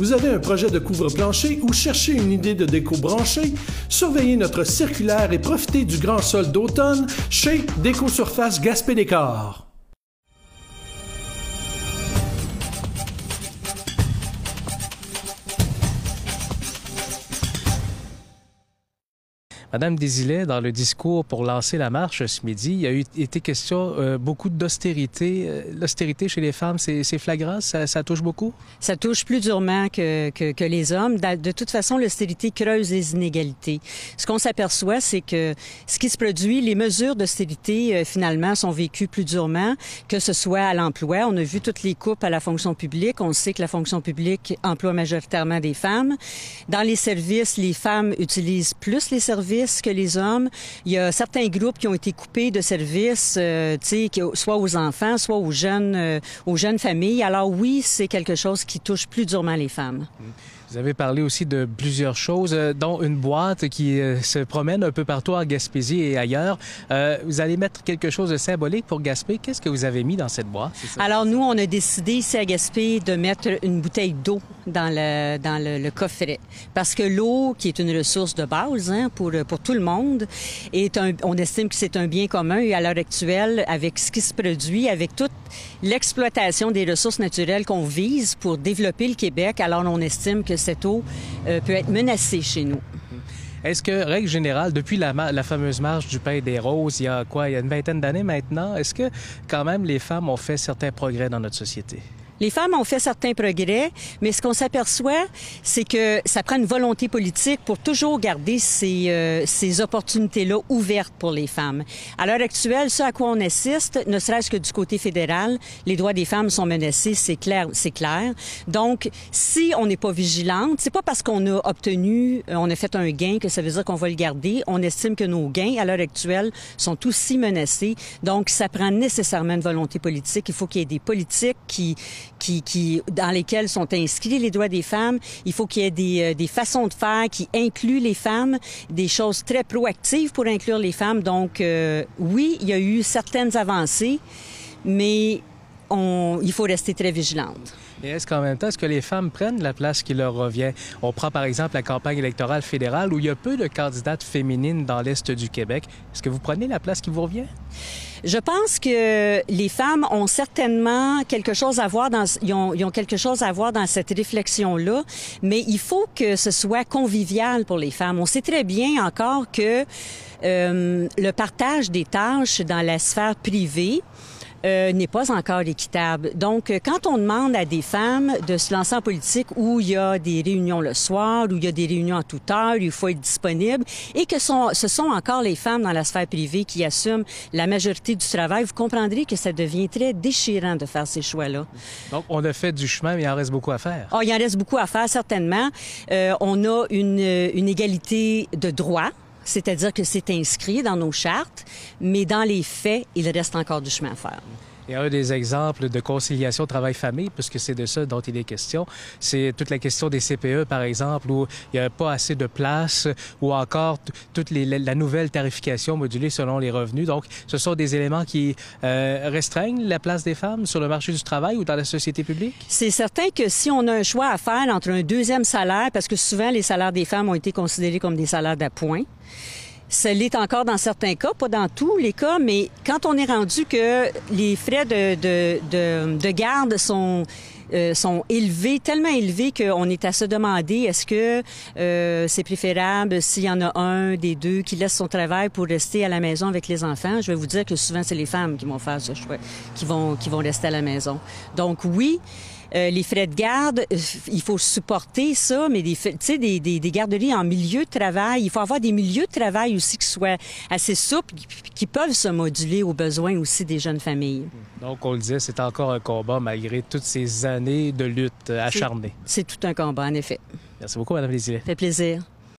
Vous avez un projet de couvre-plancher ou cherchez une idée de déco branchée? Surveillez notre circulaire et profitez du grand sol d'automne chez Déco Surface Gaspé Décor. Madame Désilet, dans le discours pour lancer la marche ce midi, il y a eu, été question euh, beaucoup d'austérité. Euh, l'austérité chez les femmes, c'est flagrant? Ça, touche beaucoup? Ça touche plus durement que, que, que les hommes. De toute façon, l'austérité creuse les inégalités. Ce qu'on s'aperçoit, c'est que ce qui se produit, les mesures d'austérité, euh, finalement, sont vécues plus durement, que ce soit à l'emploi. On a vu toutes les coupes à la fonction publique. On sait que la fonction publique emploie majoritairement des femmes. Dans les services, les femmes utilisent plus les services que les hommes. Il y a certains groupes qui ont été coupés de services, euh, soit aux enfants, soit aux jeunes, euh, aux jeunes familles. Alors oui, c'est quelque chose qui touche plus durement les femmes. Vous avez parlé aussi de plusieurs choses, euh, dont une boîte qui euh, se promène un peu partout en Gaspésie et ailleurs. Euh, vous allez mettre quelque chose de symbolique pour Gaspé. Qu'est-ce que vous avez mis dans cette boîte? Alors, nous, on a décidé ici à Gaspé de mettre une bouteille d'eau dans le, dans le, coffret. Parce que l'eau, qui est une ressource de base hein, pour, pour tout le monde, un, on estime que c'est un bien commun et à l'heure actuelle, avec ce qui se produit, avec toute l'exploitation des ressources naturelles qu'on vise pour développer le Québec, alors on estime que cette eau euh, peut être menacée chez nous. Est-ce que, règle générale, depuis la, la, fameuse marche du Pays des Roses, il y a quoi, il y a une vingtaine d'années maintenant, est-ce que quand même les femmes ont fait certains progrès dans notre société? Les femmes ont fait certains progrès, mais ce qu'on s'aperçoit, c'est que ça prend une volonté politique pour toujours garder ces, euh, ces opportunités-là ouvertes pour les femmes. À l'heure actuelle, ce à quoi on assiste, ne serait-ce que du côté fédéral, les droits des femmes sont menacés, c'est clair, c'est clair. Donc, si on n'est pas vigilante, c'est pas parce qu'on a obtenu, euh, on a fait un gain que ça veut dire qu'on va le garder. On estime que nos gains, à l'heure actuelle, sont aussi menacés. Donc, ça prend nécessairement une volonté politique. Il faut qu'il y ait des politiques qui qui, dans lesquels sont inscrits les droits des femmes. Il faut qu'il y ait des, euh, des façons de faire qui incluent les femmes, des choses très proactives pour inclure les femmes. Donc, euh, oui, il y a eu certaines avancées, mais on, il faut rester très vigilante. Et est-ce qu'en même temps, est-ce que les femmes prennent la place qui leur revient? On prend par exemple la campagne électorale fédérale où il y a peu de candidates féminines dans l'Est du Québec. Est-ce que vous prenez la place qui vous revient? Je pense que les femmes ont certainement quelque chose à voir dans, ils ont, ils ont quelque chose à voir dans cette réflexion-là, mais il faut que ce soit convivial pour les femmes. On sait très bien encore que euh, le partage des tâches dans la sphère privée, euh, n'est pas encore équitable. Donc, euh, quand on demande à des femmes de se lancer en politique où il y a des réunions le soir, où il y a des réunions à toute heure, où il faut être disponible, et que sont, ce sont encore les femmes dans la sphère privée qui assument la majorité du travail, vous comprendrez que ça devient très déchirant de faire ces choix-là. Donc, on a fait du chemin, mais il en reste beaucoup à faire. Oh, il en reste beaucoup à faire, certainement. Euh, on a une, une égalité de droits c'est-à-dire que c'est inscrit dans nos chartes, mais dans les faits, il reste encore du chemin à faire. Et un des exemples de conciliation travail-famille, puisque c'est de ça dont il est question, c'est toute la question des CPE, par exemple, où il n'y a pas assez de place, ou encore toute les, la nouvelle tarification modulée selon les revenus. Donc, ce sont des éléments qui euh, restreignent la place des femmes sur le marché du travail ou dans la société publique? C'est certain que si on a un choix à faire entre un deuxième salaire, parce que souvent les salaires des femmes ont été considérés comme des salaires d'appoint, ça l'est encore dans certains cas, pas dans tous les cas, mais quand on est rendu que les frais de, de, de, de garde sont euh, sont élevés, tellement élevés qu'on est à se demander est-ce que euh, c'est préférable s'il y en a un des deux qui laisse son travail pour rester à la maison avec les enfants? Je vais vous dire que souvent c'est les femmes qui vont faire ce choix, qui vont qui vont rester à la maison. Donc oui. Euh, les frais de garde, euh, il faut supporter ça, mais des, des, des, des garderies en milieu de travail, il faut avoir des milieux de travail aussi qui soient assez souples, qui peuvent se moduler aux besoins aussi des jeunes familles. Donc, on le disait, c'est encore un combat malgré toutes ces années de lutte acharnée. C'est tout un combat, en effet. Merci beaucoup, Mme Lézillet. Ça fait plaisir.